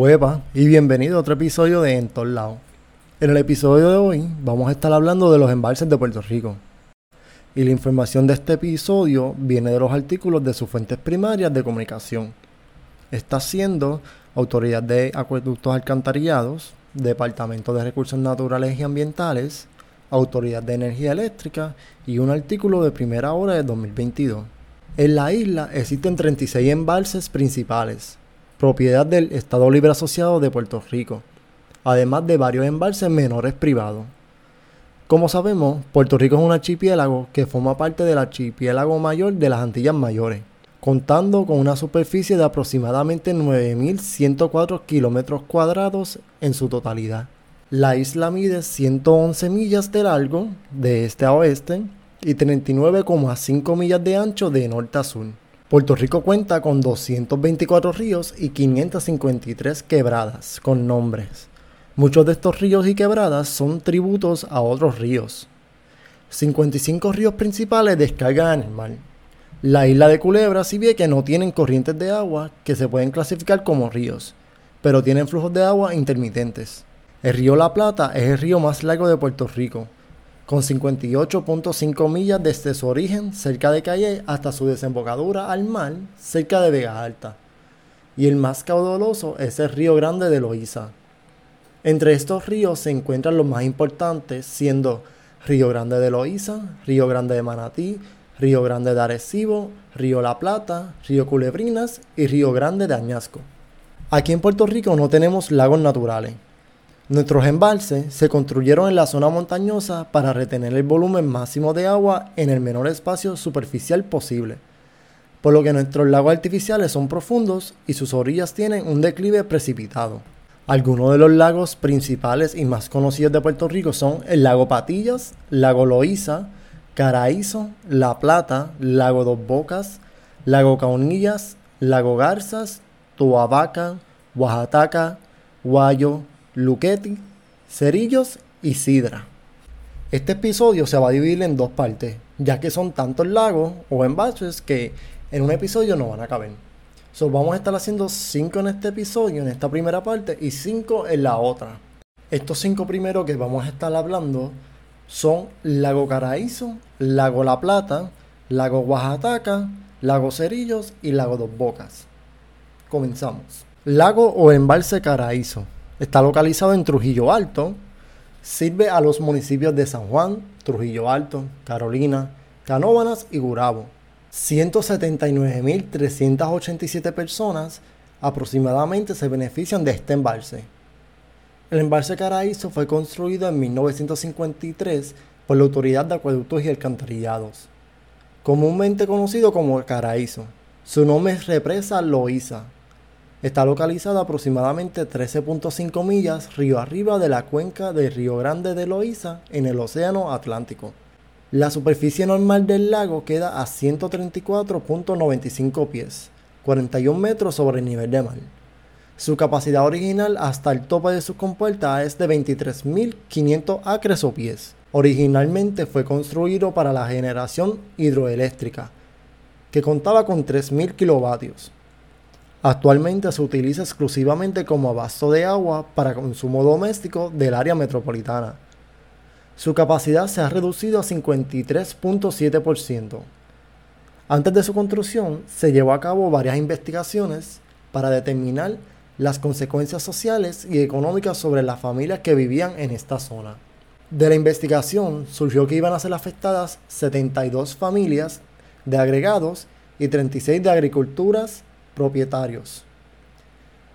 Huepa y bienvenido a otro episodio de En todos lados. En el episodio de hoy vamos a estar hablando de los embalses de Puerto Rico. Y la información de este episodio viene de los artículos de sus fuentes primarias de comunicación. Está siendo Autoridad de Acueductos Alcantarillados, Departamento de Recursos Naturales y Ambientales, Autoridad de Energía Eléctrica y un artículo de primera hora de 2022. En la isla existen 36 embalses principales, propiedad del Estado Libre Asociado de Puerto Rico, además de varios embalses menores privados. Como sabemos, Puerto Rico es un archipiélago que forma parte del archipiélago mayor de las Antillas Mayores, contando con una superficie de aproximadamente 9.104 kilómetros cuadrados en su totalidad. La isla mide 111 millas de largo de este a oeste y 39,5 millas de ancho de norte a sur. Puerto Rico cuenta con 224 ríos y 553 quebradas con nombres. Muchos de estos ríos y quebradas son tributos a otros ríos. 55 ríos principales descargan en el mar. La isla de Culebra y Vieques no tienen corrientes de agua que se pueden clasificar como ríos, pero tienen flujos de agua intermitentes. El río La Plata es el río más largo de Puerto Rico, con 58.5 millas desde su origen cerca de Calle hasta su desembocadura al mar cerca de Vega Alta. Y el más caudaloso es el río Grande de Loíza. Entre estos ríos se encuentran los más importantes, siendo Río Grande de Loíza, Río Grande de Manatí, Río Grande de Arecibo, Río La Plata, Río Culebrinas y Río Grande de Añasco. Aquí en Puerto Rico no tenemos lagos naturales, Nuestros embalses se construyeron en la zona montañosa para retener el volumen máximo de agua en el menor espacio superficial posible, por lo que nuestros lagos artificiales son profundos y sus orillas tienen un declive precipitado. Algunos de los lagos principales y más conocidos de Puerto Rico son el lago Patillas, lago Loíza, Caraízo, La Plata, lago Dos Bocas, lago Caunillas, lago Garzas, Tuabaca, Oaxaca, Guayo, Luquetti, Cerillos y Sidra. Este episodio se va a dividir en dos partes, ya que son tantos lagos o embalses que en un episodio no van a caber. So, vamos a estar haciendo cinco en este episodio, en esta primera parte, y cinco en la otra. Estos cinco primeros que vamos a estar hablando son Lago Caraízo, Lago La Plata, Lago Oaxaca, Lago Cerillos y Lago Dos Bocas. Comenzamos. Lago o embalse Caraízo. Está localizado en Trujillo Alto. Sirve a los municipios de San Juan, Trujillo Alto, Carolina, Canóvanas y Gurabo. 179.387 personas aproximadamente se benefician de este embalse. El embalse Caraízo fue construido en 1953 por la Autoridad de Acueductos y Alcantarillados, comúnmente conocido como Caraízo. Su nombre es represa Loíza, Está localizado aproximadamente 13.5 millas río arriba de la cuenca del Río Grande de Loíza en el Océano Atlántico. La superficie normal del lago queda a 134.95 pies, 41 metros sobre el nivel de mar. Su capacidad original hasta el tope de su compuerta es de 23.500 acres o pies. Originalmente fue construido para la generación hidroeléctrica, que contaba con 3.000 kilovatios. Actualmente se utiliza exclusivamente como abasto de agua para consumo doméstico del área metropolitana. Su capacidad se ha reducido a 53.7%. Antes de su construcción se llevó a cabo varias investigaciones para determinar las consecuencias sociales y económicas sobre las familias que vivían en esta zona. De la investigación surgió que iban a ser afectadas 72 familias de agregados y 36 de agriculturas propietarios.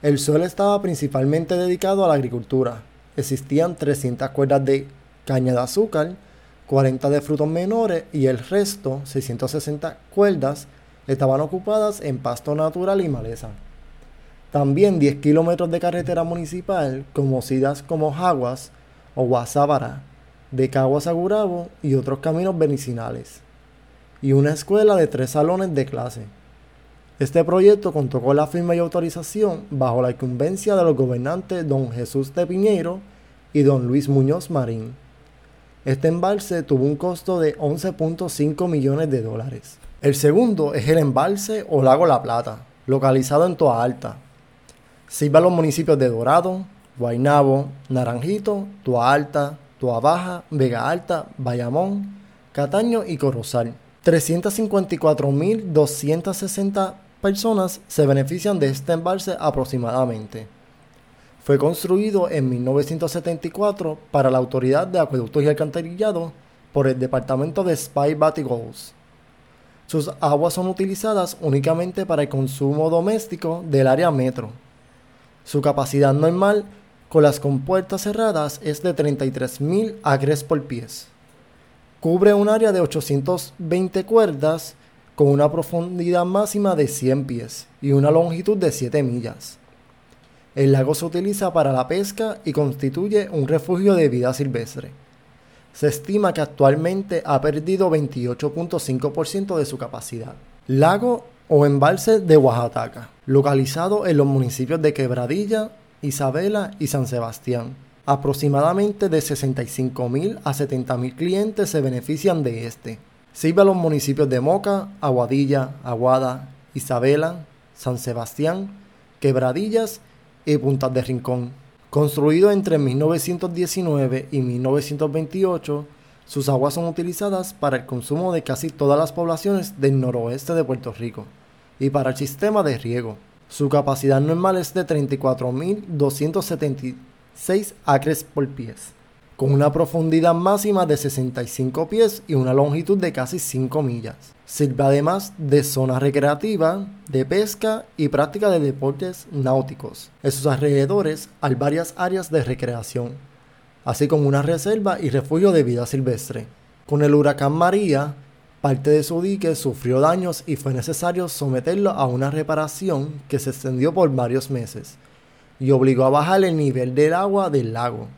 El suelo estaba principalmente dedicado a la agricultura. Existían 300 cuerdas de caña de azúcar, 40 de frutos menores y el resto, 660 cuerdas, estaban ocupadas en pasto natural y maleza. También 10 kilómetros de carretera municipal, conocidas como Jaguas o Guasábara, de Caguas a y otros caminos medicinales. Y una escuela de tres salones de clase. Este proyecto contó con la firma y autorización bajo la incumbencia de los gobernantes don Jesús de Piñeiro y don Luis Muñoz Marín. Este embalse tuvo un costo de 11.5 millones de dólares. El segundo es el embalse o lago La Plata, localizado en Toa Alta. Sirve a los municipios de Dorado, Guaynabo, Naranjito, Tua Alta, Tua Baja, Vega Alta, Bayamón, Cataño y Corozal. 354.260 personas se benefician de este embalse aproximadamente. Fue construido en 1974 para la Autoridad de Acueductos y Alcantarillado por el Departamento de Spy Goals. Sus aguas son utilizadas únicamente para el consumo doméstico del área metro. Su capacidad normal con las compuertas cerradas es de 33.000 acres por pies. Cubre un área de 820 cuerdas con una profundidad máxima de 100 pies y una longitud de 7 millas. El lago se utiliza para la pesca y constituye un refugio de vida silvestre. Se estima que actualmente ha perdido 28.5% de su capacidad. Lago o embalse de Oaxaca, localizado en los municipios de Quebradilla, Isabela y San Sebastián. Aproximadamente de 65.000 a 70.000 clientes se benefician de este. Sirve a los municipios de Moca, Aguadilla, Aguada, Isabela, San Sebastián, Quebradillas y Puntas de Rincón. Construido entre 1919 y 1928, sus aguas son utilizadas para el consumo de casi todas las poblaciones del noroeste de Puerto Rico y para el sistema de riego. Su capacidad normal es de 34.276 6 acres por pies, con una profundidad máxima de 65 pies y una longitud de casi 5 millas. Sirve además de zona recreativa, de pesca y práctica de deportes náuticos. En sus alrededores hay varias áreas de recreación, así como una reserva y refugio de vida silvestre. Con el huracán María, parte de su dique sufrió daños y fue necesario someterlo a una reparación que se extendió por varios meses y obligó a bajar el nivel del agua del lago.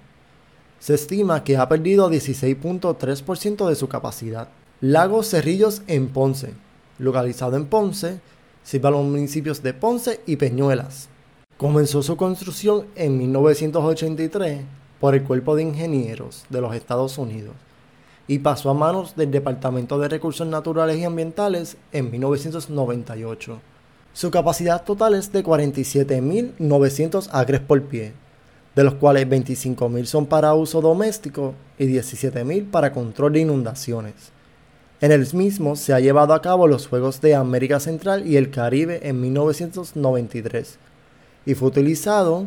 Se estima que ha perdido 16.3% de su capacidad. Lago Cerrillos en Ponce, localizado en Ponce, sirve a los municipios de Ponce y Peñuelas. Comenzó su construcción en 1983 por el Cuerpo de Ingenieros de los Estados Unidos y pasó a manos del Departamento de Recursos Naturales y Ambientales en 1998. Su capacidad total es de 47.900 acres por pie, de los cuales 25.000 son para uso doméstico y 17.000 para control de inundaciones. En el mismo se ha llevado a cabo los Juegos de América Central y el Caribe en 1993 y fue utilizado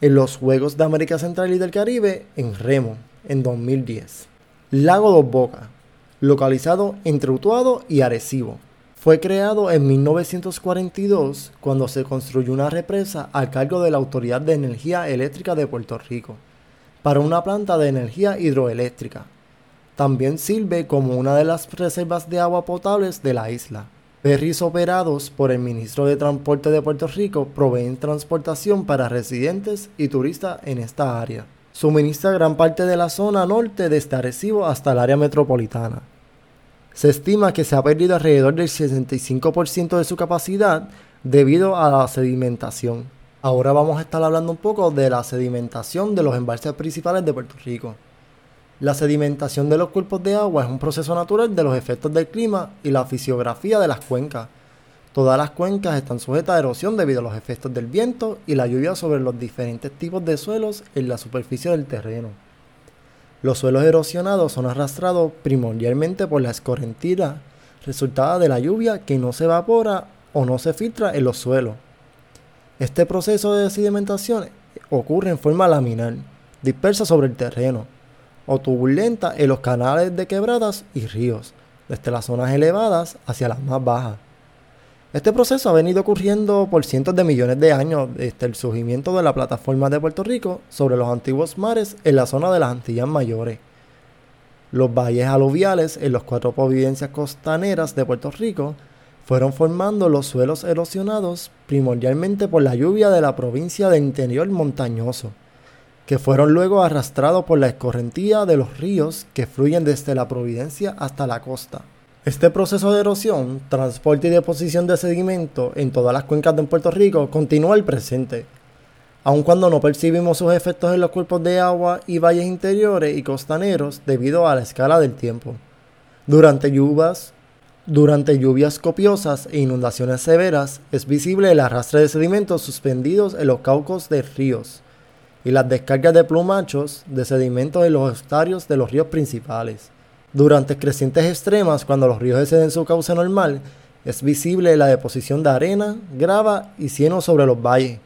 en los Juegos de América Central y del Caribe en Remo en 2010. Lago Dos Bocas, localizado entre Utuado y Arecibo. Fue creado en 1942 cuando se construyó una represa al cargo de la Autoridad de Energía Eléctrica de Puerto Rico para una planta de energía hidroeléctrica. También sirve como una de las reservas de agua potables de la isla. Ferries operados por el Ministro de Transporte de Puerto Rico proveen transportación para residentes y turistas en esta área. Suministra gran parte de la zona norte desde Arecibo hasta el área metropolitana. Se estima que se ha perdido alrededor del 65% de su capacidad debido a la sedimentación. Ahora vamos a estar hablando un poco de la sedimentación de los embalses principales de Puerto Rico. La sedimentación de los cuerpos de agua es un proceso natural de los efectos del clima y la fisiografía de las cuencas. Todas las cuencas están sujetas a erosión debido a los efectos del viento y la lluvia sobre los diferentes tipos de suelos en la superficie del terreno. Los suelos erosionados son arrastrados primordialmente por la escorrentía resultada de la lluvia que no se evapora o no se filtra en los suelos. Este proceso de sedimentación ocurre en forma laminar, dispersa sobre el terreno, o turbulenta en los canales de quebradas y ríos, desde las zonas elevadas hacia las más bajas. Este proceso ha venido ocurriendo por cientos de millones de años desde el surgimiento de la plataforma de Puerto Rico sobre los antiguos mares en la zona de las Antillas Mayores. Los valles aluviales en las cuatro providencias costaneras de Puerto Rico fueron formando los suelos erosionados primordialmente por la lluvia de la provincia de interior montañoso, que fueron luego arrastrados por la escorrentía de los ríos que fluyen desde la providencia hasta la costa. Este proceso de erosión, transporte y deposición de sedimento en todas las cuencas de Puerto Rico continúa el presente, aun cuando no percibimos sus efectos en los cuerpos de agua y valles interiores y costaneros debido a la escala del tiempo. Durante lluvias Durante lluvias copiosas e inundaciones severas es visible el arrastre de sedimentos suspendidos en los caucos de ríos y las descargas de plumachos de sedimentos en los estarios de los ríos principales. Durante crecientes extremas, cuando los ríos exceden su cauce normal, es visible la deposición de arena, grava y cieno sobre los valles.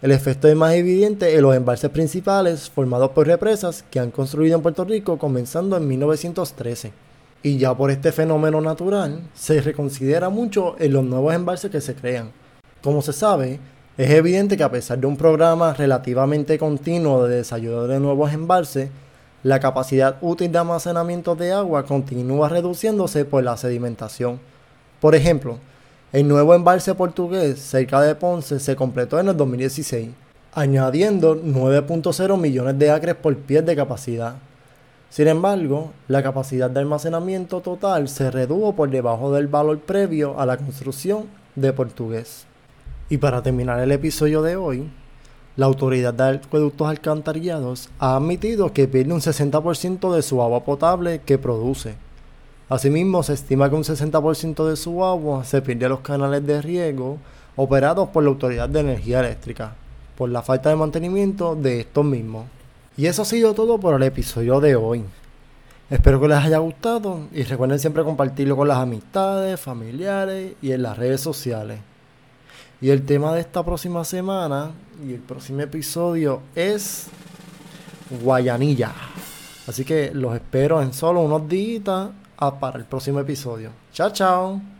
El efecto es más evidente en los embalses principales formados por represas que han construido en Puerto Rico comenzando en 1913. Y ya por este fenómeno natural se reconsidera mucho en los nuevos embalses que se crean. Como se sabe, es evidente que a pesar de un programa relativamente continuo de desayuno de nuevos embalses, la capacidad útil de almacenamiento de agua continúa reduciéndose por la sedimentación. Por ejemplo, el nuevo embalse portugués cerca de Ponce se completó en el 2016, añadiendo 9.0 millones de acres por pie de capacidad. Sin embargo, la capacidad de almacenamiento total se redujo por debajo del valor previo a la construcción de Portugués. Y para terminar el episodio de hoy, la Autoridad de Acueductos Alcantarillados ha admitido que pierde un 60% de su agua potable que produce. Asimismo, se estima que un 60% de su agua se pierde a los canales de riego operados por la Autoridad de Energía Eléctrica, por la falta de mantenimiento de estos mismos. Y eso ha sido todo por el episodio de hoy. Espero que les haya gustado y recuerden siempre compartirlo con las amistades, familiares y en las redes sociales. Y el tema de esta próxima semana y el próximo episodio es Guayanilla. Así que los espero en solo unos días para el próximo episodio. Chao, chao.